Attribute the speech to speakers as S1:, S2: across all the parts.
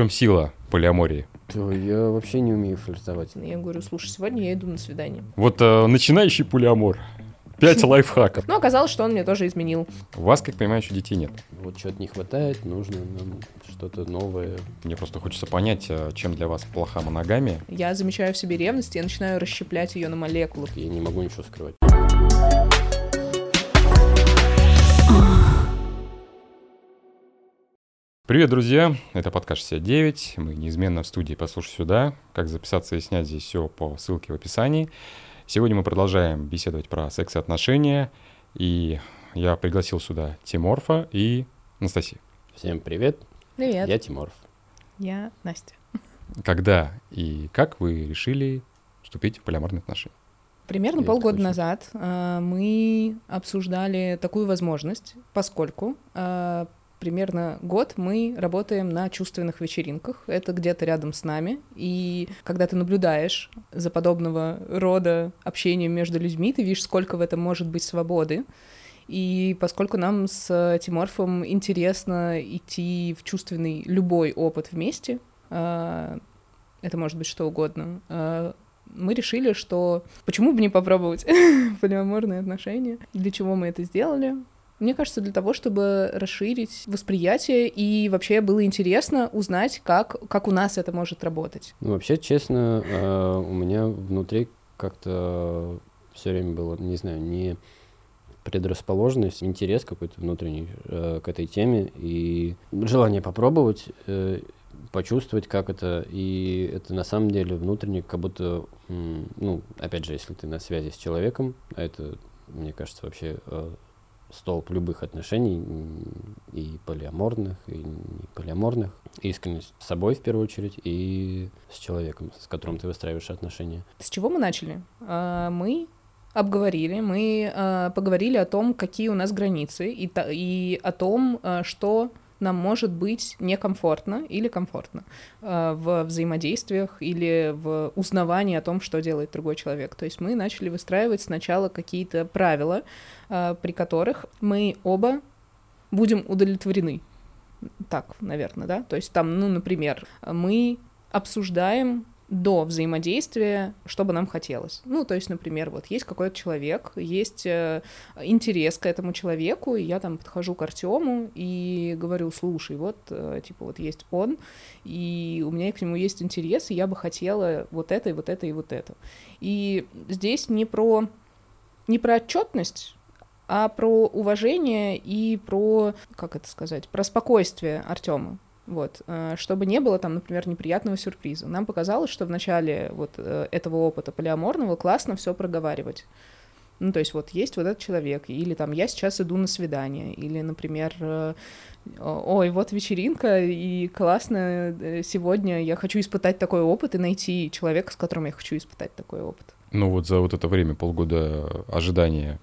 S1: чем сила полиамории?
S2: То я вообще не умею флиртовать.
S3: Я говорю, слушай, сегодня я иду на свидание.
S1: Вот э, начинающий полиамор. Пять лайфхаков.
S3: Но оказалось, что он мне тоже изменил.
S1: У вас, как понимаю, еще детей нет.
S2: Вот чего-то не хватает, нужно нам что-то новое.
S1: Мне просто хочется понять, э, чем для вас плоха моногамия.
S3: Я замечаю в себе ревность, и я начинаю расщеплять ее на молекулы.
S2: Я не могу ничего скрывать.
S1: Привет, друзья! Это подкаст 69. Мы неизменно в студии «Послушай сюда». Как записаться и снять здесь все по ссылке в описании. Сегодня мы продолжаем беседовать про секс и отношения. И я пригласил сюда Тиморфа и Анастасию.
S2: Всем привет,
S3: Привет.
S2: я Тимуров.
S3: Я Настя.
S1: Когда и как вы решили вступить в полиаморные отношения?
S3: Примерно
S2: Это
S3: полгода
S2: очень-
S3: назад э, мы обсуждали такую возможность, поскольку э, примерно год мы работаем на чувственных вечеринках. Это где-то рядом с нами. И когда ты наблюдаешь за подобного рода общением между людьми, ты видишь, сколько в этом может быть свободы. И поскольку нам с Тиморфом интересно идти в чувственный любой опыт вместе, э, это может быть что угодно, э, мы решили, что почему бы не попробовать полиаморные отношения. Для чего мы это сделали? Мне кажется, для того, чтобы расширить восприятие и вообще было интересно узнать, как, как у нас это может работать.
S2: Ну, вообще, честно, э, у меня внутри как-то все время было, не знаю, не предрасположенность, интерес какой-то внутренний э, к этой теме и желание попробовать, э, почувствовать, как это. И это на самом деле внутренне как будто, ну, опять же, если ты на связи с человеком, а это, мне кажется, вообще столб любых отношений, и полиаморных, и не полиаморных. Искренность с собой в первую очередь и с человеком, с которым ты выстраиваешь отношения.
S3: С чего мы начали? А, Мы обговорили, мы а, поговорили о том, какие у нас границы, и, та- и о том, а, что нам может быть некомфортно или комфортно а, в взаимодействиях или в узнавании о том, что делает другой человек. То есть мы начали выстраивать сначала какие-то правила, а, при которых мы оба будем удовлетворены. Так, наверное, да? То есть там, ну, например, мы обсуждаем до взаимодействия, что бы нам хотелось. Ну, то есть, например, вот есть какой-то человек, есть э, интерес к этому человеку, и я там подхожу к Артему и говорю, слушай, вот, э, типа, вот есть он, и у меня к нему есть интерес, и я бы хотела вот это, и вот это, и вот это. И здесь не про, не про отчетность, а про уважение и про, как это сказать, про спокойствие Артема. Вот, э, чтобы не было там, например, неприятного сюрприза. Нам показалось, что в начале вот э, этого опыта полиаморного классно все проговаривать. Ну, то есть вот есть вот этот человек, или там я сейчас иду на свидание, или, например, э, ой, вот вечеринка, и классно, сегодня я хочу испытать такой опыт и найти человека, с которым я хочу испытать такой опыт.
S1: Ну вот за вот это время, полгода ожидания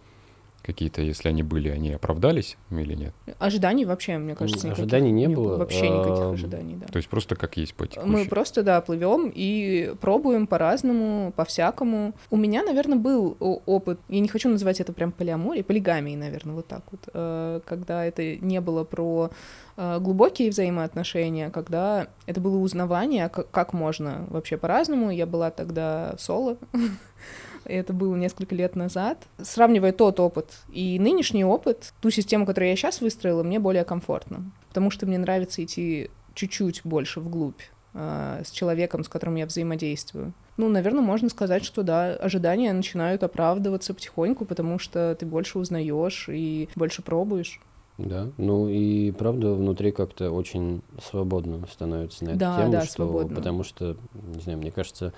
S1: какие-то, если они были, они оправдались или нет?
S3: Ожиданий вообще, мне кажется, никаких
S2: Ожиданий не было,
S3: Вообще никаких ожиданий, да.
S1: То есть просто как есть по
S3: Мы
S1: текущей.
S3: просто, да, плывем и пробуем по-разному, по-всякому. У меня, наверное, был опыт, я не хочу называть это прям полиаморией, полигамией, наверное, вот так вот, э, когда это не было про э, глубокие взаимоотношения, когда это было узнавание, как, как можно вообще по-разному. Я была тогда соло, это было несколько лет назад. Сравнивая тот опыт и нынешний опыт, ту систему, которую я сейчас выстроила, мне более комфортно, потому что мне нравится идти чуть-чуть больше вглубь э, с человеком, с которым я взаимодействую. Ну, наверное, можно сказать, что да, ожидания начинают оправдываться потихоньку, потому что ты больше узнаешь и больше пробуешь.
S2: Да, ну и правда внутри как-то очень свободно становится на эту
S3: Да,
S2: тему,
S3: да,
S2: что,
S3: свободно.
S2: потому что, не знаю, мне кажется,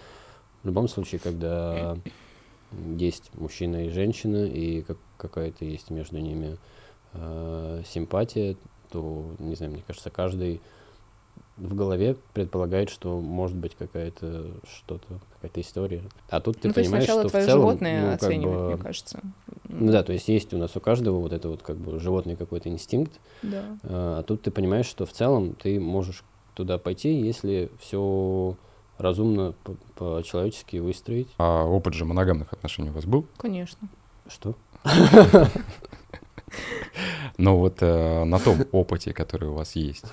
S2: в любом случае, когда есть мужчина и женщина, и как, какая-то есть между ними э, симпатия, то, не знаю, мне кажется, каждый в голове предполагает, что может быть какая-то что-то, какая-то история. А тут ты
S3: ну, то есть
S2: понимаешь, что
S3: твое
S2: в целом,
S3: животное
S2: ну, как
S3: оценивает,
S2: бы,
S3: мне кажется.
S2: ну да, то есть есть у нас у каждого вот это вот как бы животный какой-то инстинкт,
S3: Да.
S2: а а тут ты понимаешь, что в целом ты можешь туда пойти, если все разумно по- по-человечески выстроить.
S1: А опыт же моногамных отношений у вас был?
S3: Конечно.
S2: Что?
S1: Но вот э, на том опыте, который у вас есть,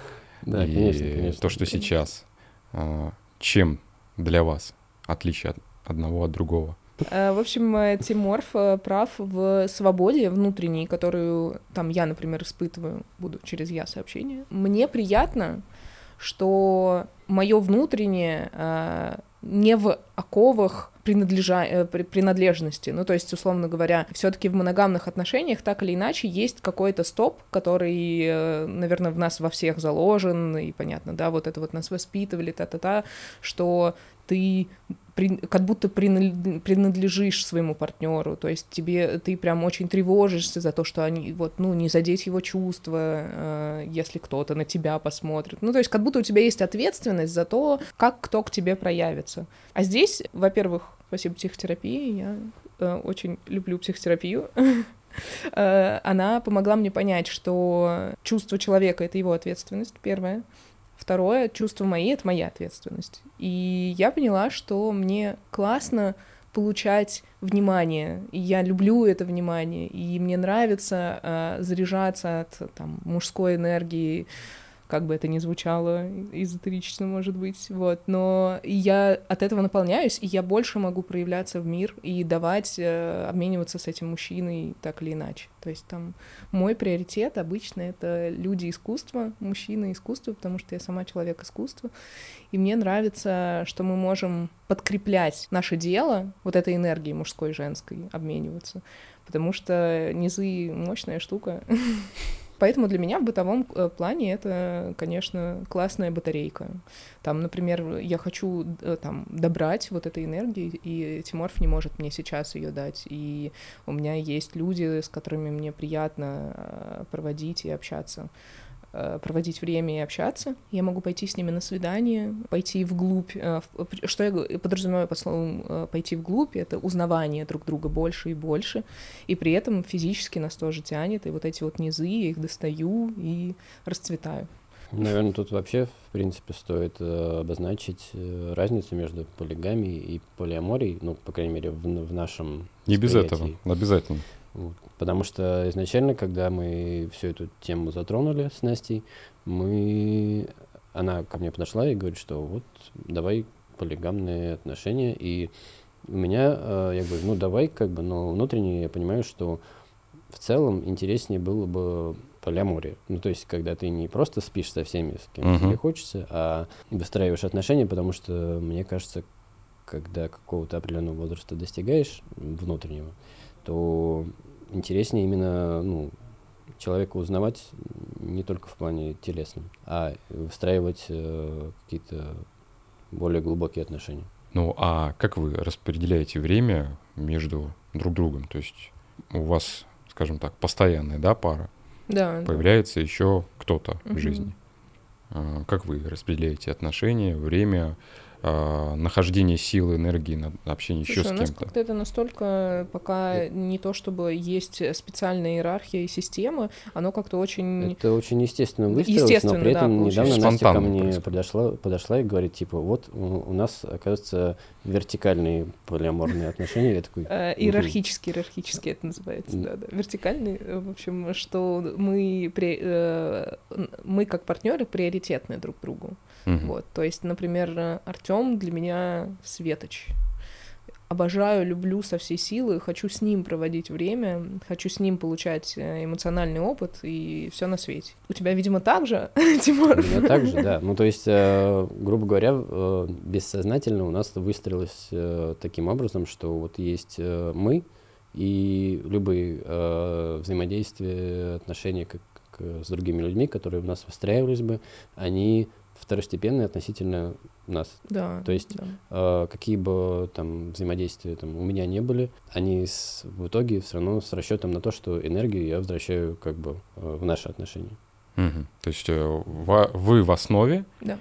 S2: Да,
S1: и
S2: конечно, конечно.
S1: то, что сейчас. А, Чем для вас отличие от одного от другого?
S3: Э, В общем, э, Тиморф э, прав в свободе внутренней, которую там я, например, испытываю, буду через я сообщение. Мне приятно, что мое внутреннее э, не в оковах принадлежа... э, при- принадлежности. Ну, то есть, условно говоря, все-таки в моногамных отношениях так или иначе есть какой-то стоп, который, э, наверное, в нас во всех заложен, и понятно, да, вот это вот нас воспитывали, та-та-та, что ты при- как будто принадлежишь своему партнеру, то есть тебе ты прям очень тревожишься за то, что они вот ну не задеть его чувства, э, если кто-то на тебя посмотрит, ну то есть как будто у тебя есть ответственность за то, как кто к тебе проявится. А здесь, во-первых, спасибо психотерапии, я э, очень люблю психотерапию. Э, Она помогла мне понять, что чувство человека это его ответственность, первое. Второе, чувство мои — это моя ответственность. И я поняла, что мне классно получать внимание, и я люблю это внимание, и мне нравится э, заряжаться от там, мужской энергии, как бы это ни звучало эзотерично, может быть, вот, но я от этого наполняюсь, и я больше могу проявляться в мир и давать, э, обмениваться с этим мужчиной так или иначе. То есть там мой приоритет обычно это люди искусства, мужчины искусства, потому что я сама человек искусства, и мне нравится, что мы можем подкреплять наше дело вот этой энергией мужской и женской, обмениваться, потому что низы — мощная штука. Поэтому для меня в бытовом э, плане это, конечно, классная батарейка. Там, например, я хочу э, там добрать вот этой энергии, и Тиморф не может мне сейчас ее дать. И у меня есть люди, с которыми мне приятно э, проводить и общаться проводить время и общаться. Я могу пойти с ними на свидание, пойти вглубь. э, в- Что я подразумеваю под словом э, пойти вглубь, это узнавание друг друга больше и больше, и при этом физически нас тоже тянет, и вот эти вот низы, я их достаю и расцветаю.
S2: Наверное, тут вообще, в принципе, стоит э, обозначить э, разницу между полигамией и полиаморией, ну, по крайней мере, в, в нашем
S1: Не без этого, обязательно.
S2: Вот. Потому что изначально, когда мы всю эту тему затронули с Настей, мы... Она ко мне подошла и говорит, что вот давай полигамные отношения. И у меня, э, я говорю, ну давай, как бы, но внутренне я понимаю, что в целом интереснее было бы полиамория. Ну, то есть, когда ты не просто спишь со всеми, с кем
S1: Мгм.
S2: тебе хочется, а выстраиваешь отношения, потому что, мне кажется, когда какого-то определенного возраста достигаешь внутреннего, то интереснее именно ну, человека узнавать не только в плане телесном, а выстраивать э, какие-то более глубокие отношения.
S1: Ну, а как вы распределяете время между друг другом? То есть у вас, скажем так, постоянная, да, пара,
S3: Да, да.
S1: появляется еще кто-то в
S3: Мгм.
S1: жизни. А, Как вы распределяете отношения, время, а, нахождение силы, энергии на общение еще
S3: Слушай,
S1: с
S3: у нас
S1: кем-то?
S3: как-то это настолько пока не то, чтобы есть специальная иерархия и система, оно как-то очень...
S2: Это очень естественно выстроилось,
S3: Естественно,
S2: но при
S3: да,
S2: этом недавно
S1: получается.
S2: Настя ко
S1: Спонтанно
S2: мне
S1: происходит.
S2: подошла, подошла и говорит, типа, вот у, нас, оказывается, вертикальные полиаморные отношения. Я такой,
S3: Э, Иерархически, иерархически это называется, да, да. Вертикальный, э, в общем, что мы, при- э, мы как партнеры приоритетны друг другу. Вот, то есть, например, Артем для меня светоч. Обожаю, люблю со всей силы, хочу с ним проводить время, хочу с ним получать э, эмоциональный опыт и все на свете. У тебя, видимо, так же, Тимур?
S2: У меня так же, да. Ну, то есть, э, грубо говоря, э, бессознательно у нас выстроилось таким образом, что вот есть мы, и любые э, взаимодействия, отношения как, к- с другими людьми, которые у нас выстраивались бы, они второстепенные относительно нас.
S3: Да.
S2: То есть
S3: да.
S2: Э, какие бы там взаимодействия там у меня не были, они с- в итоге все равно с расчетом на то, что энергию я возвращаю как бы э, в наши отношения.
S1: Мгм. То есть э, ва- вы в основе,
S3: Да.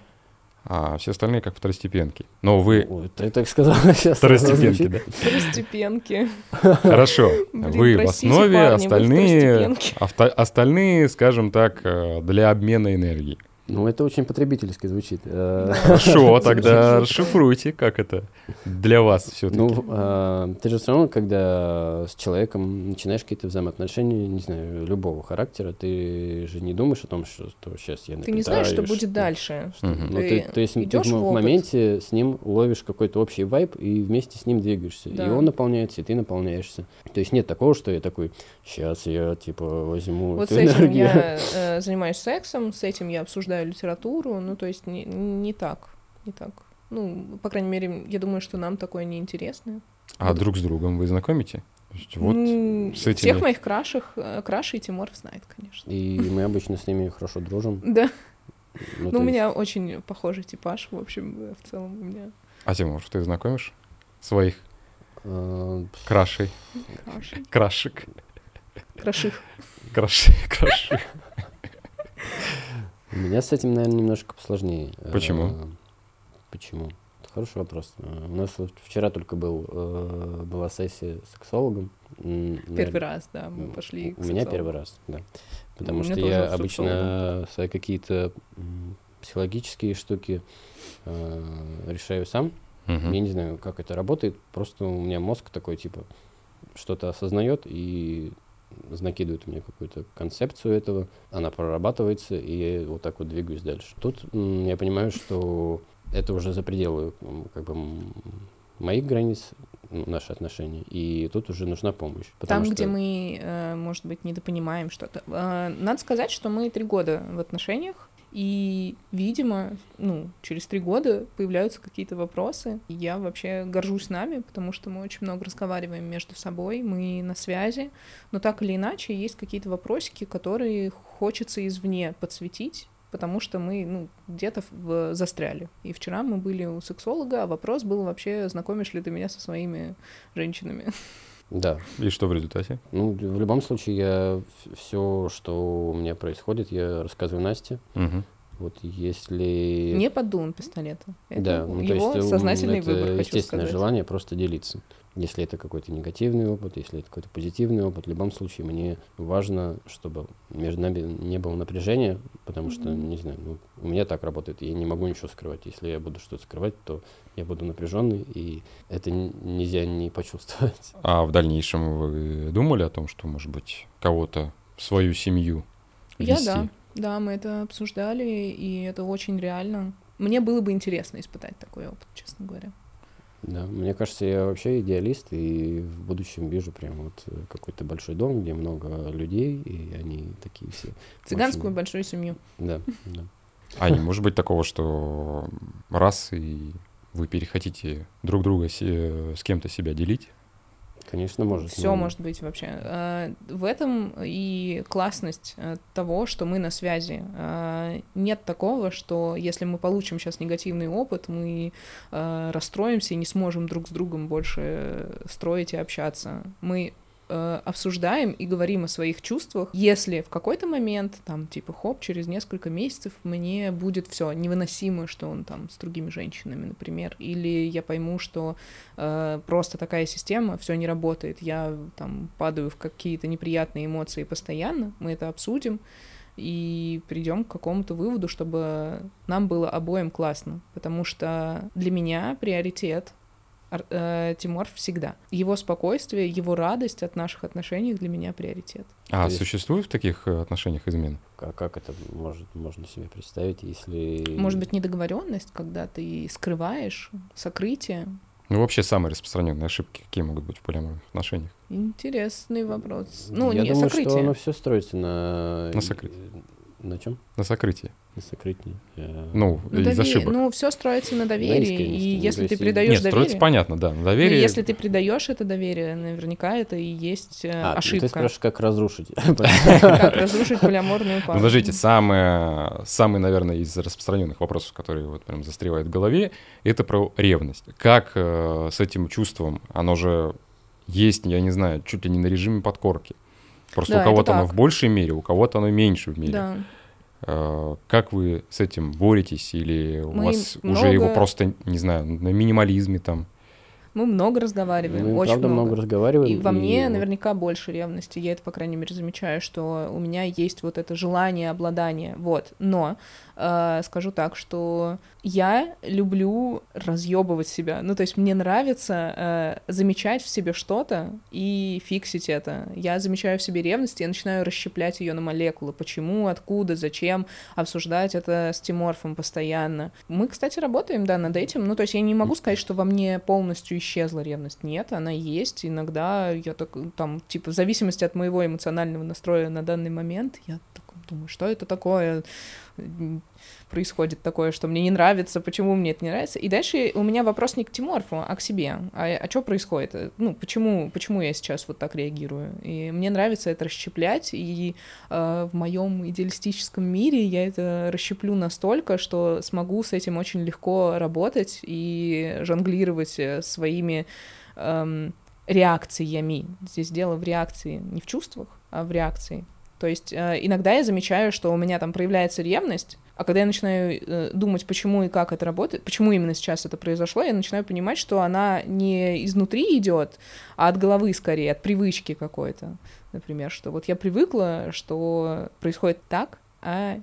S1: а все остальные как второстепенки. Но вы
S2: Ой, ты так сказал сейчас.
S1: второстепенки, да?
S3: Второстепенки.
S1: Хорошо.
S3: Блин,
S1: Вы в основе,
S3: парни,
S1: остальные, авто- остальные, скажем так, э, для обмена энергии.
S2: Ну, это очень потребительски звучит. Э,
S1: Хорошо, тогда расшифруйте, как это для вас все-таки.
S2: Ну, э, ты же все равно, когда с человеком начинаешь какие-то взаимоотношения, не знаю, любого характера, ты же не думаешь о том, что, сейчас я
S3: Ты не знаешь, что будет дальше.
S2: Ну,
S3: ты
S2: то есть ты в, моменте с ним ловишь какой-то общий вайб и вместе с ним двигаешься. И он наполняется, и ты наполняешься. То есть нет такого, что я такой, сейчас я типа возьму
S3: Вот с этим я э, занимаюсь сексом, с этим я обсуждаю литературу, ну, то есть не, не так, не так. Ну, по крайней мере, я думаю, что нам такое неинтересно.
S1: А друг с другом вы знакомите? Есть вот
S3: Ну,
S1: с этими-
S3: Всех моих краших, э, крашей Тимур знает, конечно.
S2: И мы обычно с ними хорошо дружим.
S3: Да,
S2: Ну,
S3: ну, у
S2: есть-
S3: меня очень похожий типаж, в общем, э, в целом у меня
S1: А Тимур, ты знакомишь своих
S2: э,
S1: крашей,
S3: краши.
S1: крашек,
S3: Краших.
S1: краши, краши?
S2: У меня с этим, наверное, немножко посложнее.
S1: Почему?
S2: Э, Почему? Это хороший вопрос. Э, У нас вот вчера только был, э, была сессия с сексологом.
S3: Первый
S2: наверное,
S3: раз, да, мы пошли к
S2: У меня первый раз, да. Потому что я обычно свои какие-то психологические штуки э, решаю сам.
S1: Мгм.
S2: Я не знаю, как это работает. Просто у меня мозг такой, типа, что-то осознает и накидывает мне какую-то концепцию этого, она прорабатывается, и я вот так вот двигаюсь дальше. Тут я понимаю, что это уже за пределы как бы моих границ, наши отношения, и тут уже нужна помощь.
S3: Там,
S2: потому
S3: где
S2: что-
S3: мы, э, может быть, недопонимаем что-то. Э, Надо сказать, что мы три года в отношениях, и, видимо, ну, через три года появляются какие-то вопросы. Я вообще горжусь нами, потому что мы очень много разговариваем между собой, мы на связи, но так или иначе есть какие-то вопросики, которые хочется извне подсветить, потому что мы ну, где-то в- застряли. И вчера мы были у сексолога, а вопрос был вообще, знакомишь ли ты меня со своими женщинами?
S2: Да,
S1: И что в результате?
S2: ну, в любом случае я все, что у меня происходит, я рассказываю Насте.
S1: Мгм.
S2: Вот если...
S3: Не под дулом пистолета. Это
S2: Да, ну, то
S3: его
S2: есть, м,
S3: сознательный
S2: это
S3: выбор, хочу
S2: естественное
S3: сказать.
S2: желание просто делиться. Если это какой-то негативный опыт, если это какой-то позитивный опыт, в любом случае мне важно, чтобы между нами не было напряжения, потому что,
S3: Мгм.
S2: не знаю, ну, у меня так работает, я не могу ничего скрывать. Если я буду что-то скрывать, то я буду напряженный, и это нельзя не почувствовать.
S1: А в дальнейшем вы думали о том, что, может быть, кого-то в свою семью
S3: Я
S1: ввести?
S3: да. Да, мы это обсуждали, и это очень реально. Мне было бы интересно испытать такой опыт, честно говоря.
S2: Да, мне кажется, я вообще идеалист, и в будущем вижу прям вот э, какой-то большой дом, где много людей, и они такие все.
S3: Цыганскую
S2: очень-
S3: большую семью.
S2: Да, да.
S1: А не может быть такого, что раз и вы перехотите друг друга се- с кем-то себя делить?
S2: Конечно, может.
S3: Все
S2: но-
S3: может быть вообще. А, В этом и классность э, того, что мы на связи. А, Нет такого, что если мы получим сейчас негативный опыт, мы э, расстроимся и не сможем друг с другом больше строить и общаться. Мы э, обсуждаем и говорим о своих чувствах. Если в какой-то момент, там, типа, хоп, через несколько месяцев мне будет все невыносимо, что он там с другими женщинами, например, или я пойму, что э, просто такая система, все не работает, я там падаю в какие-то неприятные эмоции постоянно, мы это обсудим и придем к какому-то выводу, чтобы нам было обоим классно, потому что для меня приоритет э, Тимур всегда. Его спокойствие, его радость от наших отношений для меня приоритет.
S1: А
S2: есть-
S1: существует в таких э, отношениях измен?
S2: Как, как это может, можно себе представить, если...
S3: Может быть, недоговоренность, когда ты скрываешь сокрытие.
S1: Ну, вообще, самые распространенные ошибки, какие могут быть в полиаморных отношениях?
S3: Интересный вопрос. Ну,
S2: Я
S3: не
S2: думаю,
S3: сокрытие.
S2: что оно все строится на...
S1: На сокрытии.
S2: На чем?
S1: На сокрытии.
S2: На сокрытии. Я-
S1: Ну,
S3: Ну,
S1: из
S3: доверие-
S1: ошибок.
S3: ну, все строится на доверии.
S2: искренности.
S3: И если ты
S2: есть,
S3: предаешь
S1: Нет,
S3: доверие,
S1: строится понятно, да. На
S3: ну,
S1: доверие.
S3: если ты предаешь это доверие, наверняка это и есть э,
S2: А, ну, ты
S3: ошибка.
S2: спрашиваешь, как разрушить.
S3: Как разрушить полиаморную пару.
S1: Подождите, самый, наверное, из распространенных вопросов, которые вот прям застревают в голове, это про ревность. Как э, с этим чувством, оно же есть, я не знаю, чуть ли не на режиме подкорки. Просто
S3: Да,
S1: у кого-то оно в большей мере, у кого-то оно меньше в мере.
S3: Да.
S1: Э, Как вы с этим боретесь? Или у
S3: Мы
S1: вас
S3: много-
S1: уже его просто, не знаю, на минимализме там
S3: Мы много разговариваем,
S2: Мы,
S3: очень
S2: правда,
S3: много.
S2: много разговариваем.
S3: И во мне
S2: вот
S3: наверняка больше ревности. Я это, по крайней мере, замечаю, что у меня есть вот это желание обладания. Вот. Но э, скажу так, что я люблю разъебывать себя. Ну, то есть мне нравится э, замечать в себе что-то и фиксить это. Я замечаю в себе ревность, и я начинаю расщеплять ее на молекулы. Почему, откуда, зачем, обсуждать это с Тиморфом постоянно. Мы, кстати, работаем, да, над этим. Ну, то есть я не могу сказать, что во мне полностью исчезла ревность. Нет, она есть. Иногда я так, там, типа, в зависимости от моего эмоционального настроя на данный момент, я так думаю, что это такое происходит такое, что мне не нравится, почему мне это не нравится. И дальше у меня вопрос не к Тиморфу, а к себе. А, а что происходит? Ну, почему, почему я сейчас вот так реагирую? И мне нравится это расщеплять, и э, в моем идеалистическом мире я это расщеплю настолько, что смогу с этим очень легко работать и жонглировать э, своими эм, реакциями. Здесь дело в реакции, не в чувствах, а в реакции. То есть э, иногда я замечаю, что у меня там проявляется ревность, а когда я начинаю э, думать, почему и как это работает, почему именно сейчас это произошло, я начинаю понимать, что она не изнутри идет, а от головы скорее, от привычки какой-то. Например, что вот я привыкла, что происходит так, а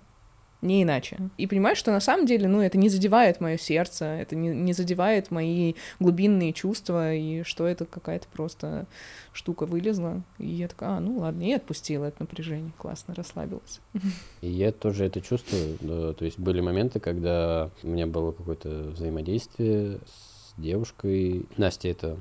S3: не иначе. И понимаю, что на самом деле, ну, это не задевает мое сердце, это не, не задевает мои глубинные чувства, и что это какая-то просто штука вылезла. И я такая, а, ну ладно, и отпустила это напряжение, классно, расслабилась.
S2: И я тоже это чувствую. Да, то есть были моменты, когда у меня было какое-то взаимодействие с девушкой. Настя это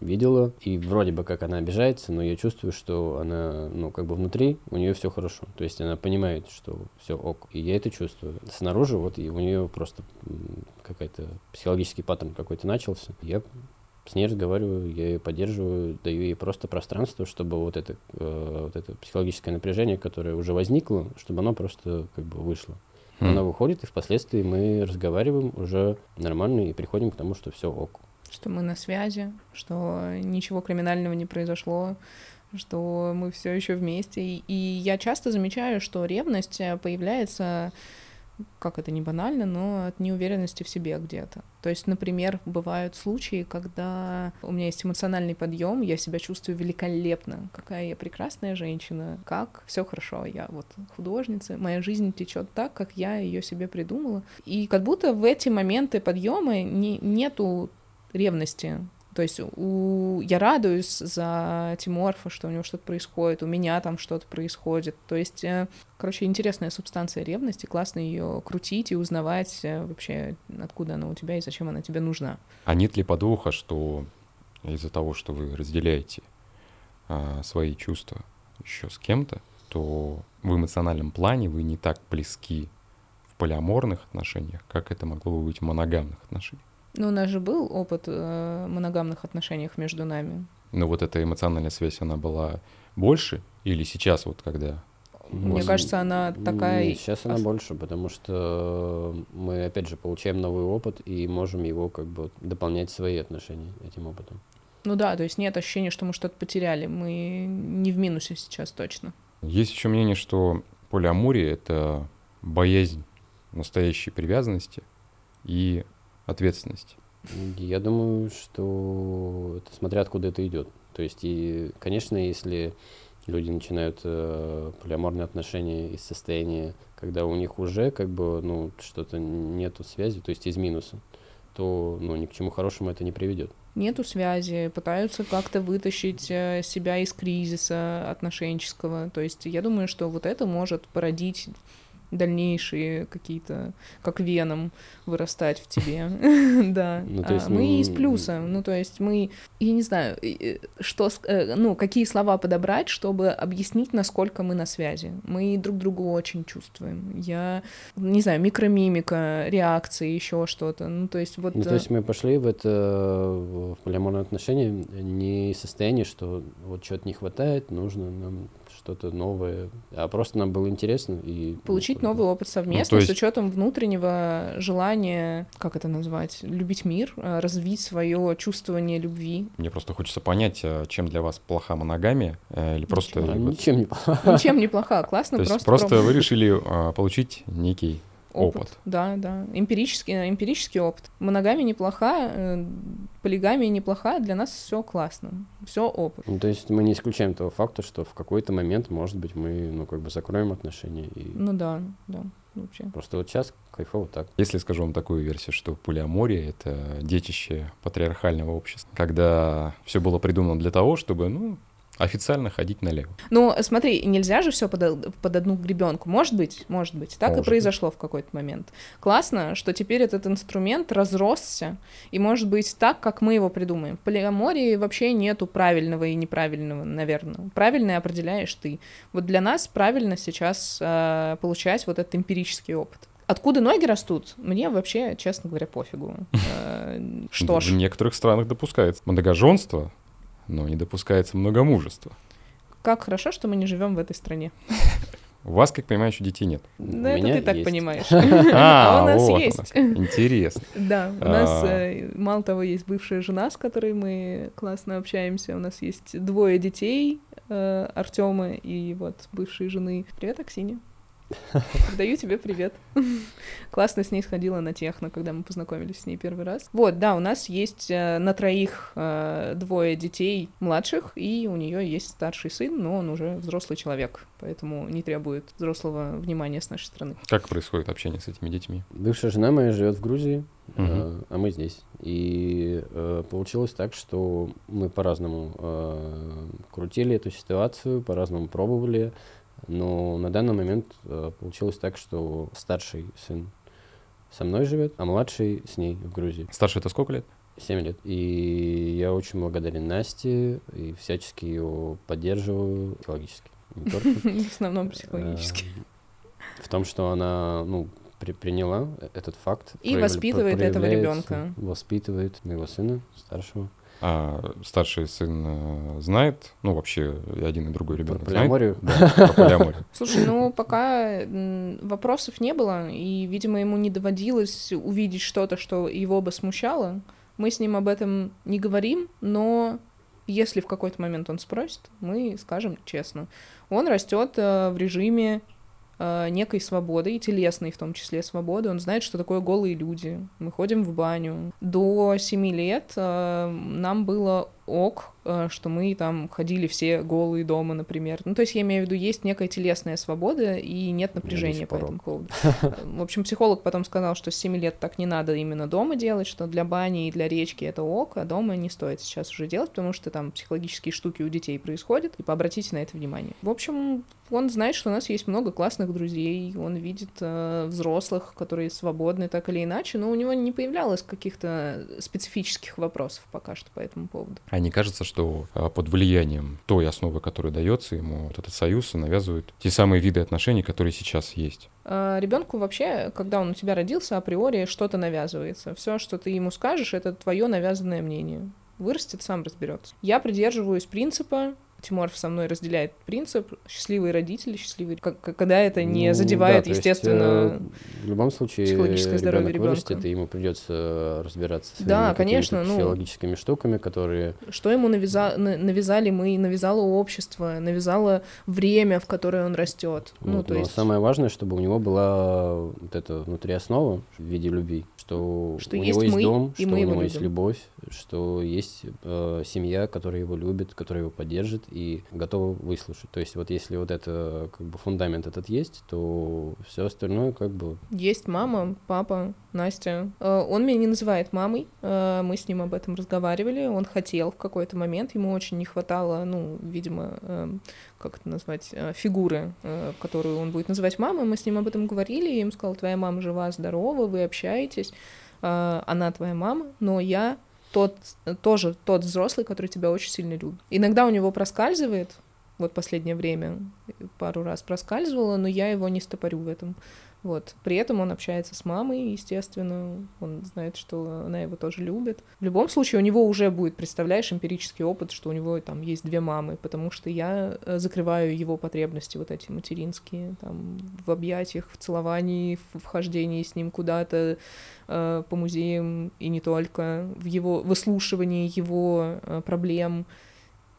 S2: видела, и вроде бы как она обижается, но я чувствую, что она, ну, как бы внутри у нее все хорошо. То есть она понимает, что все ок. И я это чувствую. Снаружи вот и у нее просто какой-то психологический паттерн какой-то начался. Я с ней разговариваю, я ее поддерживаю, даю ей просто пространство, чтобы вот это, э, вот это психологическое напряжение, которое уже возникло, чтобы оно просто как бы вышло.
S1: Хм.
S2: Оно выходит, и впоследствии мы разговариваем уже нормально и приходим к тому, что все ок.
S3: Что мы на связи, что ничего криминального не произошло, что мы все еще вместе. И, я часто замечаю, что ревность э, появляется как это не банально, но от неуверенности в себе где-то. То есть, например, бывают случаи, когда у меня есть эмоциональный подъем, я себя чувствую великолепно, какая я прекрасная женщина, как все хорошо, я вот художница, моя жизнь течет так, как я ее себе придумала. И как будто в эти моменты подъема не, нету ревности. То есть у... я радуюсь за Тиморфа, что у него что-то происходит, у меня там что-то происходит. То есть, э, короче, интересная субстанция ревности, классно ее крутить и узнавать э, вообще, откуда она у тебя и зачем она тебе нужна.
S1: А нет ли подвоха, что из-за того, что вы разделяете а, свои чувства еще с кем-то, то в эмоциональном плане вы не так близки в полиаморных отношениях, как это могло бы быть в моногамных отношениях?
S3: Ну, у нас же был опыт э, моногамных отношениях между нами.
S1: Но вот эта эмоциональная связь, она была больше? Или сейчас вот когда...
S3: Мне
S2: Вот.
S3: кажется, она такая...
S2: Нет, Сейчас она больше, потому что мы, опять же, получаем новый опыт и можем его как бы дополнять свои отношения этим опытом.
S3: Ну да, то есть нет ощущения, что мы что-то потеряли. Мы не в минусе сейчас точно.
S1: Есть еще мнение, что полиамория — это боязнь настоящей привязанности и ответственности.
S2: Я думаю, что это смотря откуда это идет. То есть, и, конечно, если люди начинают э, полиаморные отношения из состояния, когда у них уже как бы, ну, что-то нету связи, то есть из минуса, то, ну, ни к чему хорошему это не приведет.
S3: Нету связи, пытаются как-то вытащить э, себя из кризиса отношенческого. То есть я думаю, что вот это может породить дальнейшие какие-то, как веном, вырастать в тебе. Да.
S2: Ну,
S3: А Мы из
S2: м,
S3: плюса. Ну, то есть мы, я не знаю, э, что, э, ну, какие слова подобрать, чтобы объяснить, насколько мы на связи. Мы друг друга очень чувствуем. Я, не знаю, микромимика, реакции, еще что-то. Ну, то есть вот...
S2: Ну, то
S3: э,
S2: есть мы пошли в это в полиаморное отношение не из состояния, что вот чего-то не хватает, нужно нам что-то новое, а просто нам было интересно и
S3: получить
S2: ну,
S3: новый опыт совместно
S1: то есть-
S3: с учетом внутреннего желания, как это назвать, любить мир, э, развить свое чувствование любви.
S1: Мне просто хочется понять, а чем для вас плоха моногамия, э, или просто...
S2: А,
S1: вот-
S2: ничем не плохо.
S3: Ничем не плоха, классно,
S1: То есть
S3: просто,
S1: просто вы решили получить некий опыт.
S3: Да, да. Эмпирический, э, эмпирический опыт. Моногамия неплоха, э, полигамия неплоха, для нас все классно. Все опыт.
S2: Ну, то есть мы не исключаем того факта, что в какой-то момент, может быть, мы, ну, как бы закроем отношения. И...
S3: Ну да, да. Вообще.
S2: Просто вот сейчас кайфово так.
S1: Если скажу вам такую версию, что полиамория — это детище патриархального общества, когда все было придумано для того, чтобы, ну, официально ходить налево.
S3: Ну, смотри, нельзя же все под, под одну гребенку. Может быть, может быть. Так может и произошло быть. в какой-то момент. Классно, что теперь этот инструмент разросся, и может быть так, как мы его придумаем. В полиамории вообще нету правильного и неправильного, наверное. Правильное определяешь ты. Вот для нас правильно сейчас э, получать вот этот эмпирический опыт. Откуда ноги растут, мне вообще, честно говоря, пофигу. Э, что ж.
S1: В некоторых странах допускается многоженство, но не допускается многомужество.
S3: Как хорошо, что мы не живем в этой стране.
S1: У вас, как понимаю, еще детей нет.
S3: Да, это ты так понимаешь.
S1: А, у нас есть. Интересно.
S3: Да, у нас э, мало того есть бывшая жена, с которой мы классно общаемся. У нас есть двое детей, э, Артема и вот бывшей жены. Привет, Аксине. Даю тебе привет. Классно с ней сходила на техно, когда мы познакомились с ней первый раз. Вот, да, у нас есть э, на троих э, двое детей младших, и у нее есть старший сын, но он уже взрослый человек, поэтому не требует взрослого внимания с нашей стороны.
S1: Как происходит общение с этими детьми?
S2: Бывшая жена моя живет в Грузии, угу. э, а мы здесь. И э, получилось так, что мы по-разному э, крутили эту ситуацию, по-разному пробовали. Но на данный момент э, получилось так, что старший сын со мной живет, а младший с ней в Грузии.
S1: Старший это сколько лет?
S2: Семь лет. И я очень благодарен Насте и всячески ее поддерживаю психологически.
S3: В основном психологически.
S2: Э, в том, что она, ну, при, приняла этот факт.
S3: И воспитывает этого ребенка.
S2: Воспитывает моего сына, старшего.
S1: А старший сын э, знает, ну, вообще, и один, и другой ребенок
S2: про полиаморию?
S1: знает? Да, про.
S3: Слушай, ну, пока вопросов не было, и, видимо, ему не доводилось увидеть что-то, что его бы смущало. Мы с ним об этом не говорим, но если в какой-то момент он спросит, мы скажем честно. Он растет э, в режиме некой свободы, и телесной в том числе свободы. Он знает, что такое голые люди. Мы ходим в баню. До семи лет э, нам было ок, э, что мы там ходили все голые дома, например. Ну, то есть я имею в виду, есть некая телесная свобода и нет напряжения по этому поводу. В общем, психолог потом сказал, что с 7 лет так не надо именно дома делать, что для бани и для речки это ок, а дома не стоит сейчас уже делать, потому что там психологические штуки у детей происходят, и пообратите на это внимание. В общем, он знает, что у нас есть много классных друзей, он видит э, взрослых, которые свободны так или иначе, но у него не появлялось каких-то специфических вопросов пока что по этому поводу.
S1: А не кажется, что а, под влиянием той основы, которая дается ему, вот этот союз навязывают те самые виды отношений, которые сейчас есть?
S3: А, ребенку вообще, когда он у тебя родился, априори что-то навязывается. Все, что ты ему скажешь, это твое навязанное мнение. Вырастет, сам разберется. Я придерживаюсь принципа Тимур со мной разделяет принцип счастливые родители, счастливые, когда это не ну, задевает, да, естественно,
S2: есть, э, в любом случае психологическое здоровье ребенка. Вырастет, и ему придется разбираться с
S3: да, конечно,
S2: ну, физиологическими штуками, которые.
S3: Что ему навяза... навязали мы, навязало общество, навязало время, в которое он растет.
S2: Вот, ну, то есть... самое важное, чтобы у него была вот эта внутри основа в виде любви, что, что у есть него есть мы, дом, что у него есть любовь, что есть э, семья, которая его любит, которая его поддержит и готова выслушать. То есть вот если вот это как бы фундамент этот есть, то все остальное как бы...
S3: Есть мама, папа, Настя. Э, он меня не называет мамой, э, мы с ним об этом разговаривали, он хотел в какой-то момент, ему очень не хватало, ну, видимо, эм, как это назвать, э, фигуры, которую он будет называть мамой, мы с ним об этом говорили, и ему сказал, твоя мама жива, здорова, вы общаетесь, она твоя мама, но я тот, тоже тот взрослый, который тебя очень сильно любит. Иногда у него проскальзывает, вот последнее время пару раз проскальзывало, но я его не стопорю в этом. Вот. При этом он общается с мамой, естественно, он знает, что она его тоже любит. В любом случае, у него уже будет, представляешь, эмпирический опыт, что у него там есть две мамы, потому что я э, закрываю его потребности вот эти материнские, там, в объятиях, в целовании, в вхождении с ним куда-то э, по музеям и не только, в его выслушивании его э, проблем.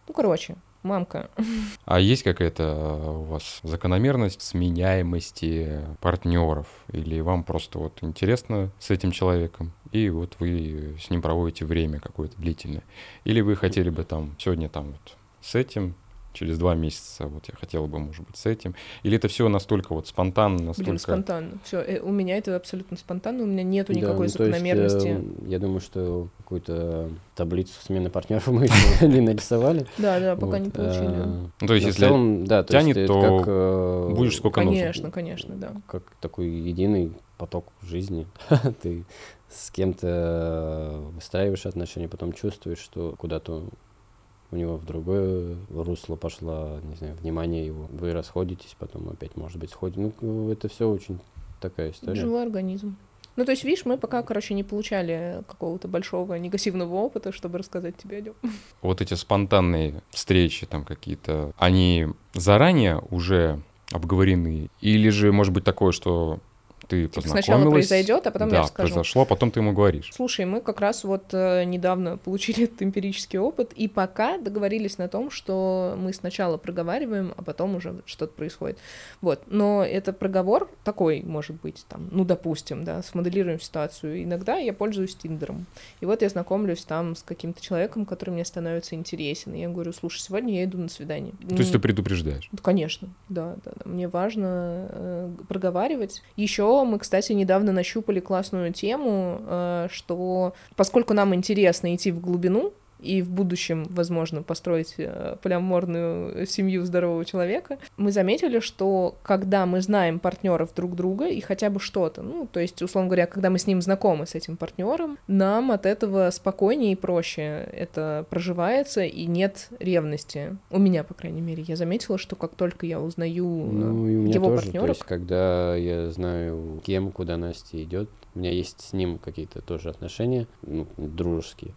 S3: Ну, короче, мамка.
S1: А есть какая-то у вас закономерность сменяемости партнеров? Или вам просто вот интересно с этим человеком, и вот вы с ним проводите время какое-то длительное? Или вы хотели бы там сегодня там вот с этим, через два месяца, вот я хотела бы, может быть, с этим. Или это все настолько вот спонтанно, настолько...
S3: Блин, спонтанно. Все, у меня это абсолютно спонтанно, у меня нету
S2: Да,
S3: никакой
S2: ну, то есть,
S3: закономерности.
S2: э, я думаю, что какую-то таблицу смены партнеров мы еще не нарисовали.
S3: Да, да, пока не получили.
S2: э,
S1: Ну, то есть, если
S2: да, то
S1: тянет, то
S2: как, э,
S1: будешь сколько нужно.
S3: Конечно, конечно, да.
S2: как такой единый поток жизни. Ты с кем-то выстраиваешь отношения, потом чувствуешь, что куда-то у него в другое русло пошло, не знаю, внимание его. Вы расходитесь, потом опять, может быть, сходите. Ну, это все очень такая история.
S3: Живой организм. Ну, то есть, видишь, мы пока, короче, не получали какого-то большого негативного опыта, чтобы рассказать тебе о нем.
S1: вот эти спонтанные встречи там какие-то, они заранее уже обговорены? Или же, может быть, такое, что ты
S3: Типа
S1: познакомилась...
S3: сначала произойдет, а потом
S1: да,
S3: я расскажу.
S1: произошло, а потом ты ему говоришь.
S3: Слушай, мы как раз вот э, недавно получили этот эмпирический опыт, и пока договорились на том, что мы сначала проговариваем, а потом уже что-то происходит. Вот, но это проговор такой, может быть, там, ну, допустим, да, смоделируем ситуацию. Иногда я пользуюсь Тиндером, и вот я знакомлюсь там с каким-то человеком, который мне становится интересен, и я говорю, слушай, сегодня я иду на свидание.
S1: То есть ты предупреждаешь.
S3: Конечно, да, да, да. Мне важно э, проговаривать. Еще мы, кстати, недавно нащупали классную тему, э, что поскольку нам интересно идти в глубину и в будущем, возможно, построить э, полиаморную семью здорового человека, мы заметили, что когда мы знаем партнеров друг друга и хотя бы что-то, ну, то есть, условно говоря, когда мы с ним знакомы, с этим партнером, нам от этого спокойнее и проще это проживается, и нет ревности. У меня, по крайней мере, я заметила, что как только я узнаю э,
S2: Ну, и у меня
S3: его
S2: тоже, то
S3: партнеров,
S2: есть, когда я знаю, кем, куда Настя идет, у меня есть с ним какие-то тоже отношения, ну, дружеские,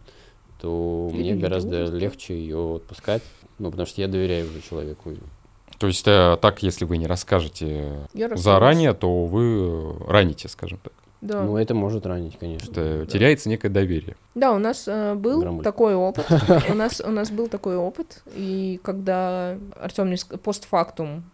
S2: то
S3: Или
S2: мне
S3: не
S2: гораздо легче ее отпускать, ну, потому что я доверяю уже человеку.
S1: То есть э, так, если вы не расскажете
S3: я
S1: заранее, то вы раните, скажем так.
S3: Да.
S2: Ну, это может ранить, конечно.
S1: Это
S3: Да.
S1: теряется некое доверие.
S3: Да, у нас э, был
S2: Грамуль.
S3: такой опыт. У нас, у нас был такой опыт, и когда Артем постфактум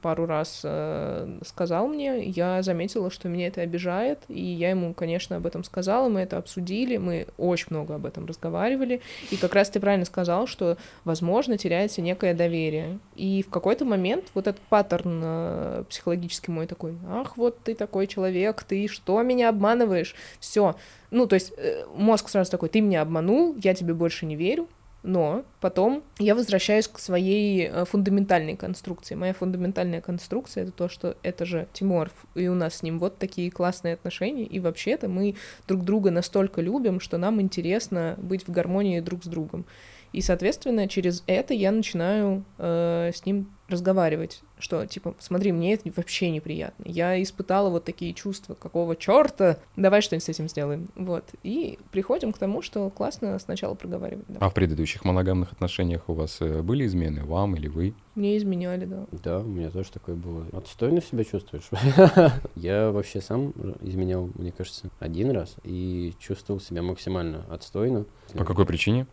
S3: пару раз э, сказал мне, я заметила, что меня это обижает, и я ему, конечно, об этом сказала, мы это обсудили, мы очень много об этом разговаривали, и как раз ты правильно сказал, что, возможно, теряется некое доверие. И в какой-то момент вот этот паттерн э, психологический мой такой, ах, вот ты такой человек, ты что меня обманываешь? Все, ну, то есть э, мозг сразу такой, ты меня обманул, я тебе больше не верю, но потом я возвращаюсь к своей э, фундаментальной конструкции. Моя фундаментальная конструкция — это то, что это же Тимур, и у нас с ним вот такие классные отношения, и вообще-то мы друг друга настолько любим, что нам интересно быть в гармонии друг с другом. И, соответственно, через это я начинаю э, с ним разговаривать, что, типа, смотри, мне это вообще неприятно. Я испытала вот такие чувства, какого черта, давай что-нибудь с этим сделаем. Вот. И приходим к тому, что классно сначала проговаривать. Да.
S1: А в предыдущих моногамных отношениях у вас э, были измены, вам или вы?
S3: Мне изменяли, да.
S2: Да, у меня тоже такое было. Отстойно себя чувствуешь? Я вообще сам изменял, мне кажется, один раз и чувствовал себя максимально отстойно.
S1: По какой причине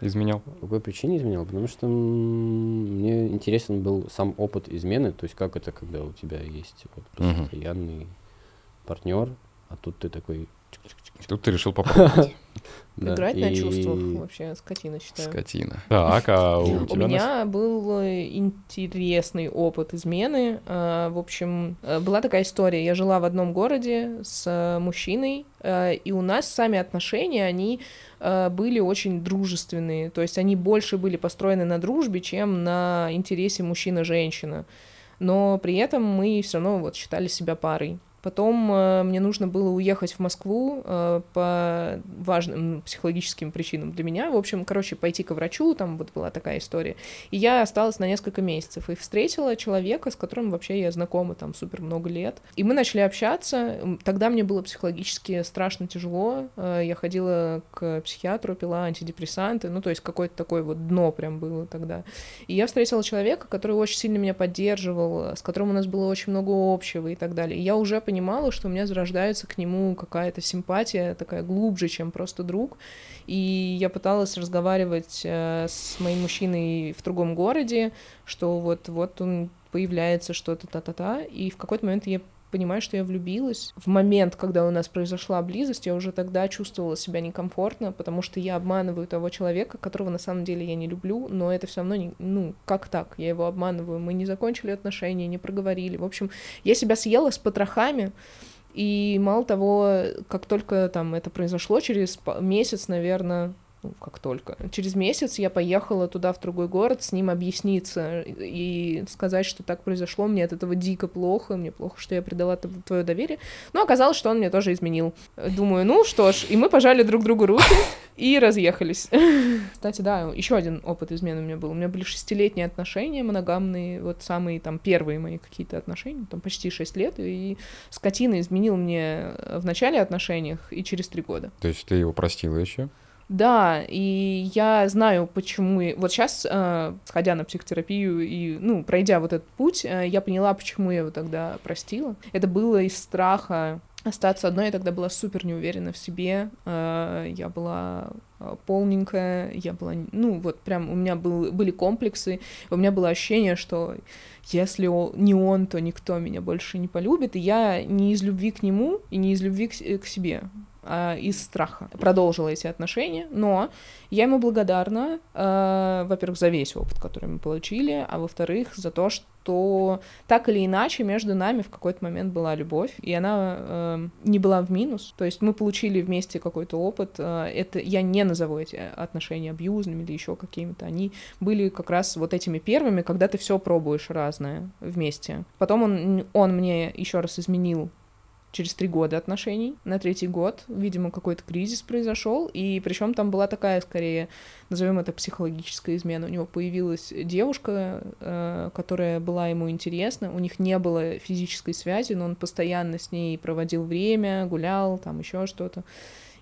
S1: изменял?
S2: По какой причине изменял? Потому что мне интересен был сам опыт измены, то есть как это, когда у тебя есть вот постоянный партнер, а тут ты такой... чик-чик-чик.
S1: Тут ты решил попробовать.
S2: Да,
S3: Играть на
S2: и-
S3: чувствах вообще скотина, считаю.
S1: Скотина. Так, а у
S3: У
S1: тебя
S3: меня был э, интересный опыт измены. Э, В общем, э, была такая история. Я жила в одном городе с э, мужчиной, и у нас сами отношения, они были очень дружественные. То есть они больше были построены на дружбе, чем на интересе мужчина-женщина. Но при этом мы все равно вот считали себя парой. Потом э, мне нужно было уехать в Москву э, по важным психологическим причинам для меня. В общем, короче, пойти к врачу, там вот была такая история. И я осталась на несколько месяцев и встретила человека, с которым вообще я знакома там супер много лет. И мы начали общаться. Тогда мне было психологически страшно тяжело. Э, Я ходила к психиатру, пила антидепрессанты. Ну, то есть какое-то такое вот дно прям было тогда. И я встретила человека, который очень сильно меня поддерживал, с которым у нас было очень много общего и так далее. И я уже понимала, понимала, что у меня зарождается к нему какая-то симпатия такая глубже, чем просто друг. И я пыталась разговаривать э, с моим мужчиной в другом городе, что вот, вот он появляется что-то та-та-та, и в какой-то момент я понимаю, что я влюбилась. В момент, когда у нас произошла близость, я уже тогда чувствовала себя некомфортно, потому что я обманываю того человека, которого на самом деле я не люблю, но это все равно не, ну, как так? Я его обманываю. Мы не закончили отношения, не проговорили. В общем, я себя съела с потрохами, и мало того, как только там это произошло, через месяц, наверное, как только. Через месяц я поехала туда, в другой город, с ним объясниться и сказать, что так произошло, мне от этого дико плохо, мне плохо, что я предала твое доверие. Но оказалось, что он мне тоже изменил. Думаю, ну что ж, и мы пожали друг другу руки и разъехались. Кстати, да, еще один опыт измены у меня был. У меня были шестилетние отношения моногамные, вот самые там первые мои какие-то отношения, там почти шесть лет, и скотина изменил мне в начале отношениях и через три года.
S1: То есть ты его простила еще?
S3: Да, и я знаю, почему... Вот сейчас, э, сходя на психотерапию и, ну, пройдя вот этот путь, э, я поняла, почему я его тогда простила. Это было из страха остаться одной, я тогда была супер неуверена в себе, э, я была полненькая, я была, ну, вот прям у меня был, были комплексы, у меня было ощущение, что если не он, то никто меня больше не полюбит, и я не из любви к нему и не из любви к, к себе, э, из страха продолжила эти отношения, но я ему благодарна, э, во-первых, за весь опыт, который мы получили, а во-вторых, за то, что так или иначе между нами в какой-то момент была любовь, и она э, не была в минус, то есть мы получили вместе какой-то опыт, э, это я не назову эти отношения абьюзными или еще какими-то, они были как раз вот этими первыми, когда ты все пробуешь разное вместе. Потом он, он мне еще раз изменил через три года отношений. На третий год, видимо, какой-то кризис произошел, и причем там была такая, скорее, назовем это психологическая измена. У него появилась девушка, э, которая была ему интересна, у них не было физической связи, но он постоянно с ней проводил время, гулял, там еще что-то.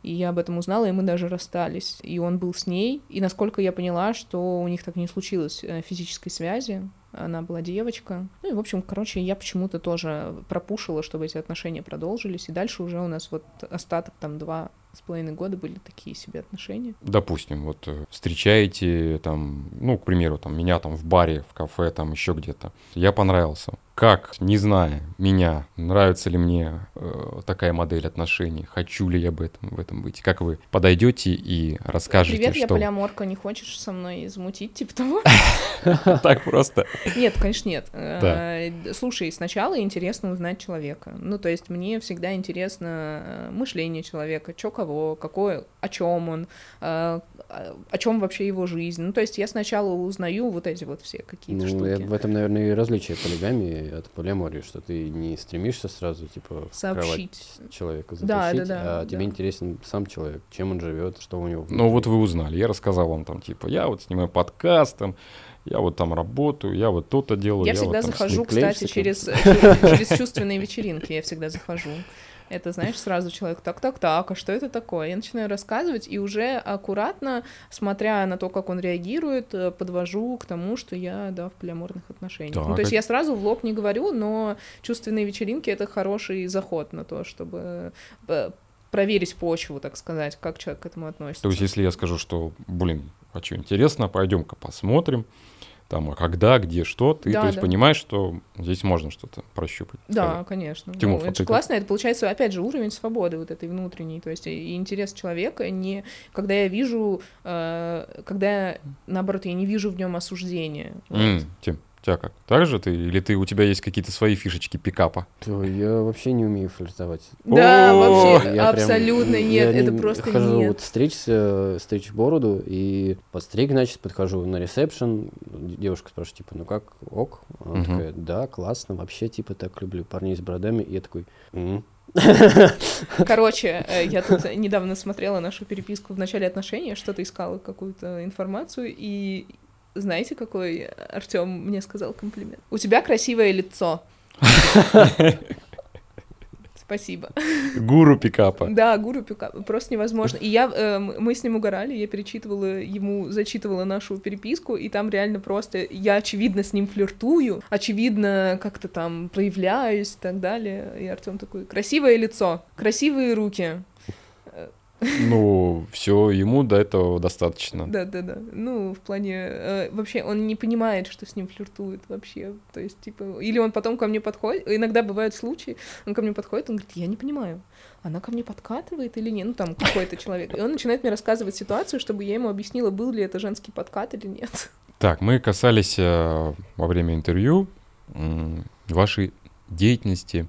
S3: И я об этом узнала, и мы даже расстались. И он был с ней, и насколько я поняла, что у них так не случилось э, физической связи, она была девочка. Ну и, в общем, короче, я почему-то тоже пропушила, чтобы эти отношения продолжились, и дальше уже у нас вот остаток там два с половиной года были такие себе отношения.
S1: Допустим, вот э, встречаете там, ну, к примеру, там меня там в баре, в кафе, там еще где-то. Я понравился как, не зная меня, нравится ли мне э, такая модель отношений, хочу ли я об этом, в этом быть, как вы подойдете и расскажете,
S3: Привет,
S1: что...
S3: я полиаморка, не хочешь со мной замутить, типа того?
S1: Так просто?
S3: Нет, конечно, нет. Э, слушай, сначала интересно узнать человека. Ну, то есть мне всегда интересно э, мышление человека, что кого, какое, о чем он, э, о чем вообще его жизнь. Ну, то есть я сначала узнаю вот эти вот все какие-то штуки.
S2: В этом, наверное, и различие полигамии от полиамории, что ты не стремишься сразу, типа,
S3: сообщить
S2: человека,
S3: запустить, да, да, да,
S2: а тебе да. интересен сам человек, чем он живет, что у него.
S1: Ну вот вы узнали, я рассказал вам там, типа, я вот снимаю подкаст, там, я вот там работаю, я вот то-то делаю.
S3: Я,
S1: я
S3: всегда
S1: вот
S3: захожу, кстати, через, через чувственные вечеринки, я всегда захожу. Это, знаешь, сразу человек, так-так-так, а что это такое? Я начинаю рассказывать, и уже аккуратно, смотря на то, как он реагирует, э, подвожу к тому, что я, да, в полиаморных отношениях. Так, ну, то есть я сразу в лоб не говорю, но чувственные вечеринки — это хороший заход на то, чтобы э, проверить почву, так сказать, как человек к этому относится.
S1: То есть если я скажу, что, блин, хочу интересно, пойдем-ка посмотрим, там, а когда, где, что, ты, да, то есть, да. понимаешь, что здесь можно что-то прощупать.
S3: Да, сказать. конечно. Тимур, ну, это же классно, это получается, опять же, уровень свободы вот этой внутренней, то есть и интерес человека, не, когда я вижу, э, когда, наоборот, я не вижу в нем осуждения.
S1: Mm, вот. Тим, у тебя как? Так же ты? Или ты, у тебя есть какие-то свои фишечки пикапа?
S2: Я вообще не умею флиртовать.
S3: Да, вообще, абсолютно нет, это просто
S2: хожу
S3: нет.
S2: вот стричься, стричь бороду, и подстриг, значит, подхожу на ресепшн, девушка спрашивает, типа, ну как, ок? Она такая, да, классно, вообще, типа, так люблю парней с бородами, и я такой,
S3: Короче, э, я тут недавно смотрела нашу переписку в начале отношений, что-то искала какую-то информацию, и знаете, какой Артем мне сказал комплимент? У тебя красивое лицо. Спасибо.
S1: Гуру пикапа.
S3: Да, гуру пикапа. Просто невозможно. И я, э, мы с ним угорали, я перечитывала ему, зачитывала нашу переписку, и там реально просто я, очевидно, с ним флиртую, очевидно, как-то там проявляюсь и так далее. И Артем такой, красивое лицо, красивые руки,
S1: ну, все, ему до этого достаточно.
S3: Да, да, да. Ну, в плане э, вообще он не понимает, что с ним флиртует вообще. То есть, типа, или он потом ко мне подходит. Иногда бывают случаи, он ко мне подходит, он говорит, я не понимаю, она ко мне подкатывает или нет? Ну, там какой-то человек. И он начинает мне рассказывать ситуацию, чтобы я ему объяснила, был ли это женский подкат или нет.
S1: Так, мы касались э, во время интервью э, вашей деятельности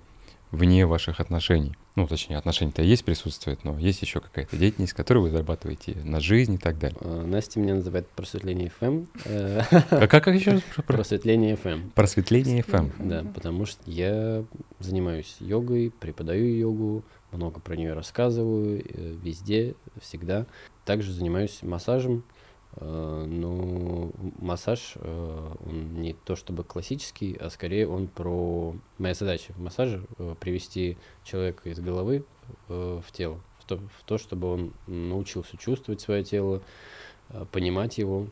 S1: вне ваших отношений ну, точнее, отношения-то есть, присутствуют, но есть еще какая-то деятельность, которую вы зарабатываете на жизнь и так далее.
S2: А, Настя меня называет просветление FM.
S1: А как, как еще раз?
S2: Просветление FM.
S1: Просветление FM.
S2: Да, потому что я занимаюсь йогой, преподаю йогу, много про нее рассказываю, э, везде, всегда. Также занимаюсь массажем, ну, массаж, э, он не то чтобы классический, а скорее он про... Моя задача в массаже э, привести человека из головы в тело, в то, чтобы он научился чувствовать свое тело, понимать его,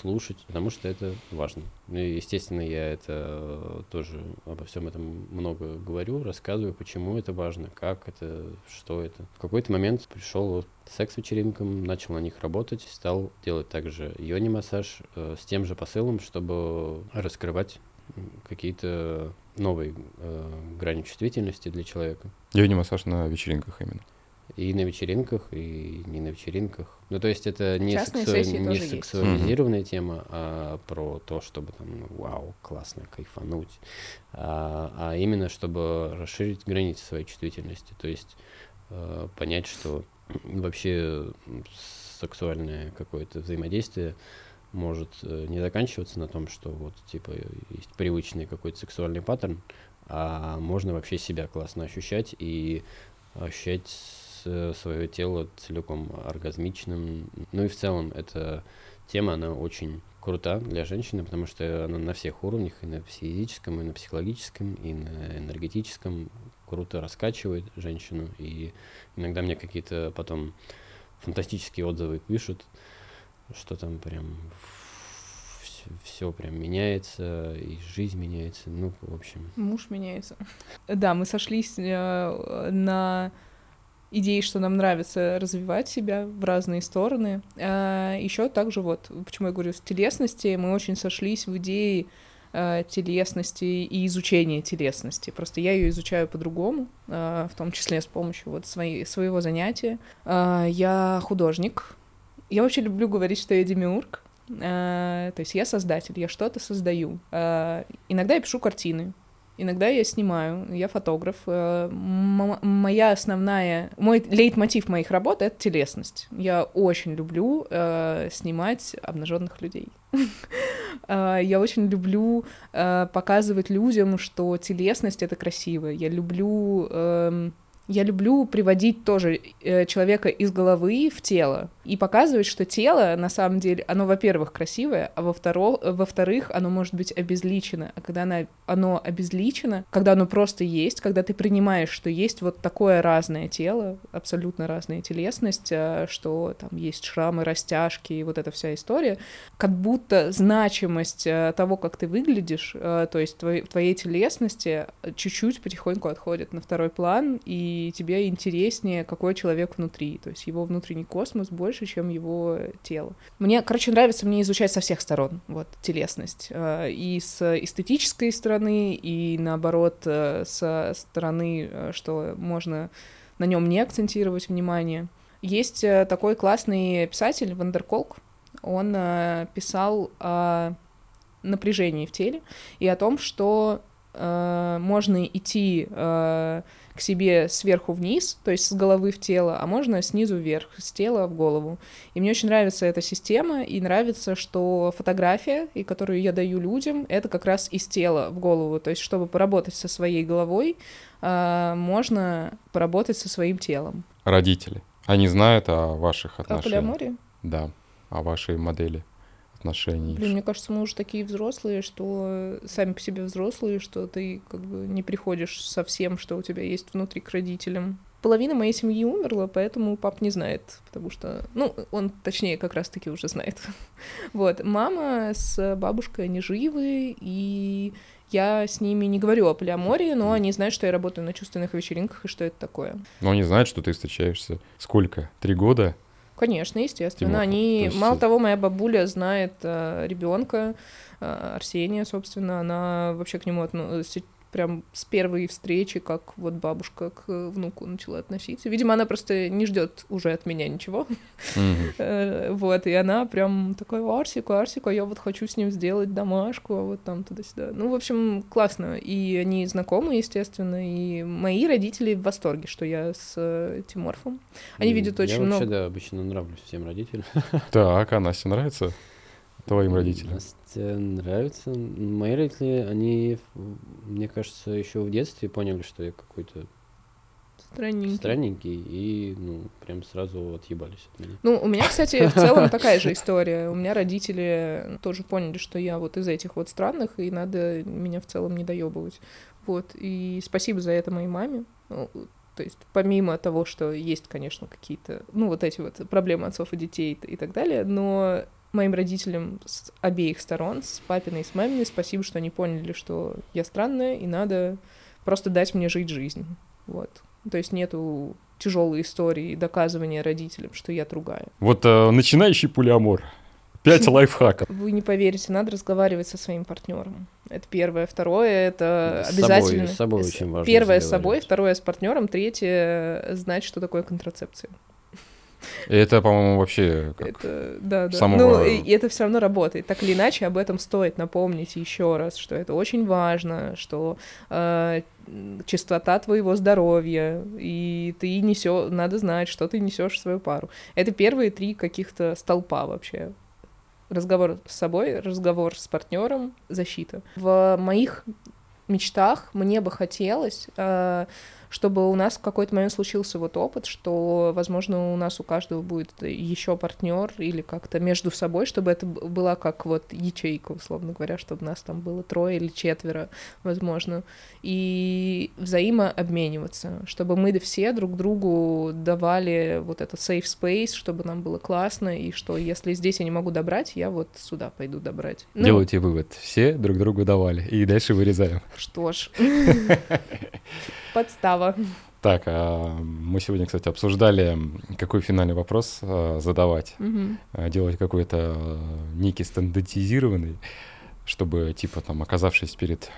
S2: слушать, потому что это важно. Ну и, естественно, я это э, тоже обо всем этом много говорю, рассказываю, почему это важно, как это, что это. В какой-то момент пришел секс-вечеринкам, начал на них работать, стал делать также йони-массаж э, с тем же посылом, чтобы раскрывать какие-то новые э, грани чувствительности для человека.
S1: Йони-массаж на вечеринках именно.
S2: И на вечеринках, и не на вечеринках. Ну, то есть это не, сексу... не сексуализированная есть. тема, а про то, чтобы там, ну, вау, классно, кайфануть. А, а именно, чтобы расширить границы своей чувствительности. То есть э, понять, что вообще сексуальное какое-то взаимодействие может э, не заканчиваться на том, что вот, типа, есть привычный какой-то сексуальный паттерн, а можно вообще себя классно ощущать и ощущать свое тело целиком оргазмичным. Ну и в целом эта тема, она очень крута для женщины, потому что она на всех уровнях, и на физическом, и на психологическом, и на энергетическом круто раскачивает женщину. И иногда мне какие-то потом фантастические отзывы пишут, что там прям все прям меняется, и жизнь меняется, ну, в общем.
S3: Муж меняется. Да, мы сошлись э, на идеи, что нам нравится развивать себя в разные стороны. А еще также вот, почему я говорю, с телесности мы очень сошлись в идее а, телесности и изучения телесности. Просто я ее изучаю по-другому, а, в том числе с помощью вот своей, своего занятия. А, я художник. Я вообще люблю говорить, что я демиург. То есть я создатель, я что-то создаю. Иногда я пишу картины, Иногда я снимаю, я фотограф. Э, моя основная, мой лейтмотив моих работ — это телесность. Я очень люблю э, снимать обнаженных людей. Э, я очень люблю э, показывать людям, что телесность — это красиво. Я люблю... Э, я люблю приводить тоже э, человека из головы в тело и показывать, что тело, на самом деле, оно, во-первых, красивое, а во-вторых, во-вторых, оно может быть обезличено. А когда оно, оно обезличено, когда оно просто есть, когда ты принимаешь, что есть вот такое разное тело, абсолютно разная телесность, э, что там есть шрамы, растяжки и вот эта вся история, как будто значимость э, того, как ты выглядишь, то есть твоей, твоей телесности чуть-чуть потихоньку отходит на второй план, и и тебе интереснее, какой человек внутри, то есть его внутренний космос больше, чем его тело. Мне, короче, нравится мне изучать со всех сторон, вот, телесность, э, и с эстетической стороны, и наоборот, э, со стороны, э, что можно на нем не акцентировать внимание. Есть такой классный писатель Вандерколк, он писал о напряжении в теле и о том, что можно идти э, к себе сверху вниз, то есть с головы в тело, а можно снизу вверх, с тела в голову. И мне очень нравится эта система, и нравится, что фотография, и которую я даю людям, это как раз из тела в голову. То есть, чтобы поработать со своей головой, э, можно поработать со своим телом.
S1: Родители. Они знают о ваших отношениях. О
S3: полиамории?
S1: Да, о вашей модели отношений.
S3: Блин, мне кажется, мы уже такие взрослые, что сами по себе взрослые, что ты как бы не приходишь со всем, что у тебя есть внутри к родителям. половина моей семьи умерла, поэтому пап не знает, потому что, ну, он, точнее, как раз-таки уже знает. вот, мама с бабушкой, они живы, и я с ними не говорю о полиамории, но они знают, что я работаю на чувственных вечеринках и что это такое.
S1: Но они знают, что ты встречаешься сколько? Три года?
S3: Конечно, естественно.
S1: Тимофей,
S3: Они,
S1: то есть
S3: мало того, моя бабуля знает э, ребенка Арсения, собственно, она вообще к нему относится прям с первой встречи, как вот бабушка к внуку начала относиться. Видимо, она просто не ждет уже от меня ничего. Э, Вот, и она прям такой, Арсику, Арсику, а я вот хочу с ним сделать домашку, а вот там туда-сюда. Ну, в общем, классно. И они знакомы, естественно, и мои родители в восторге, что я с э, Тиморфом. Они видят
S2: я
S3: очень
S2: вообще,
S3: много.
S2: да, обычно нравлюсь всем родителям.
S1: Так, а Насте нравится? Твоим родителям?
S2: Нравится. Мои родители, они, мне кажется, еще в детстве поняли, что я какой-то
S3: Странненький.
S2: странненький, и, ну, прям сразу отъебались от меня.
S3: Ну, у меня, кстати, в целом такая же история. У меня родители тоже поняли, что я вот из этих вот странных, и надо меня в целом не доебывать. Вот, и спасибо за это моей маме. Ну, То есть, помимо того, что есть, конечно, какие-то, ну, вот эти вот проблемы отцов и детей и так далее, но моим родителям с обеих сторон, с папиной и с маминой, спасибо, что они поняли, что я странная, и надо просто дать мне жить жизнь. Вот. То есть нету тяжелой истории доказывания родителям, что я другая.
S1: Вот э, начинающий полиамор. Пять лайфхаков.
S3: Вы не поверите, надо разговаривать со своим партнером. Это первое. Второе это
S2: С собой-
S3: обязательно.
S2: с собой
S3: С-
S2: очень важно
S3: Первое с собой, второе с партнером, третье знать, что такое контрацепция.
S1: Это, по-моему, вообще как...
S3: Это да, да.
S1: самого-
S3: Ну, и это все равно работает. Так или иначе, об этом стоит напомнить еще раз, что это очень важно, что э, чистота твоего здоровья, и ты несешь, надо знать, что ты несешь в свою пару. Это первые три каких-то столпа вообще. Разговор с собой, разговор с партнером, защита. В моих мечтах мне бы хотелось, э, чтобы у нас в какой-то момент случился вот опыт, что, возможно, у нас у каждого будет еще партнер или как-то между собой, чтобы это была как вот ячейка, условно говоря, чтобы нас там было трое или четверо, возможно, и взаимообмениваться, чтобы мы все друг другу давали вот этот safe space, чтобы нам было классно, и что если здесь я не могу добрать, я вот сюда пойду добрать. Ну,
S1: Делайте вывод. Все друг другу давали. И дальше вырезаем.
S3: Что ж. Подстава.
S1: Так, а мы сегодня, кстати, обсуждали, какой финальный вопрос а, задавать. А, Делать какой-то некий стандартизированный, чтобы, типа, там, оказавшись перед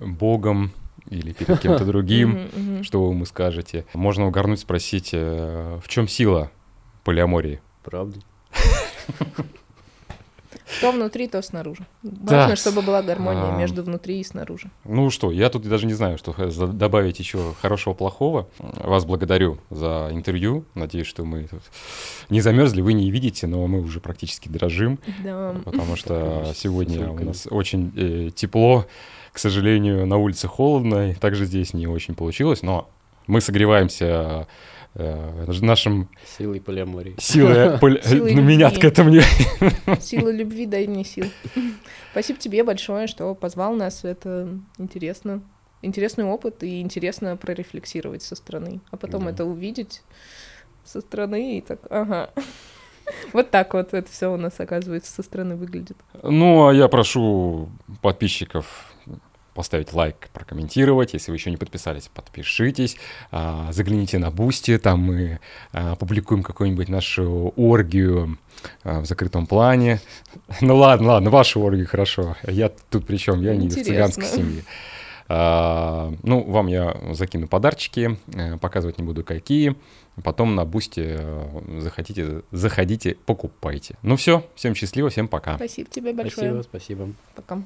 S1: Богом или перед кем-то другим, что вы ему скажете. Можно угорнуть, спросить, э, в чем сила полиамории?
S2: Правда?
S3: То внутри, то снаружи. Важно,
S1: Да.
S3: чтобы была гармония
S1: А.
S3: между внутри и снаружи.
S1: Ну что, я тут даже не знаю, что добавить еще хорошего, плохого. Вас благодарю за интервью. Надеюсь, что мы тут не замерзли, вы не видите, но мы уже практически дрожим,
S3: Да.
S1: потому что сегодня у нас очень э, тепло. К сожалению, на улице холодно, и также здесь не очень получилось, но мы согреваемся нашим
S2: Силой полиамории.
S1: силой...
S3: Силой
S1: Ну, меня
S3: любви.
S1: к этому не...
S3: Сила любви, дай мне сил. Спасибо тебе большое, что позвал нас. Это интересно. Интересный опыт, и интересно прорефлексировать со стороны. А потом
S1: Да.
S3: это увидеть со стороны и так, ага. Вот так вот это все у нас, оказывается, со стороны выглядит.
S1: Ну, а я прошу подписчиков поставить лайк, прокомментировать. Если вы еще не подписались, подпишитесь. А, Загляните на Бусти, там мы а, публикуем какую-нибудь нашу оргию а, в закрытом плане. Ну ладно, ладно, вашу оргию хорошо. Я тут при чем? Я не из цыганской семьи. Ну, вам я закину подарочки, э, показывать не буду какие. Потом на Бусти э, захотите, заходите, покупайте. Ну все, всем счастливо, всем пока.
S3: Спасибо тебе большое.
S2: Спасибо, спасибо.
S3: Пока.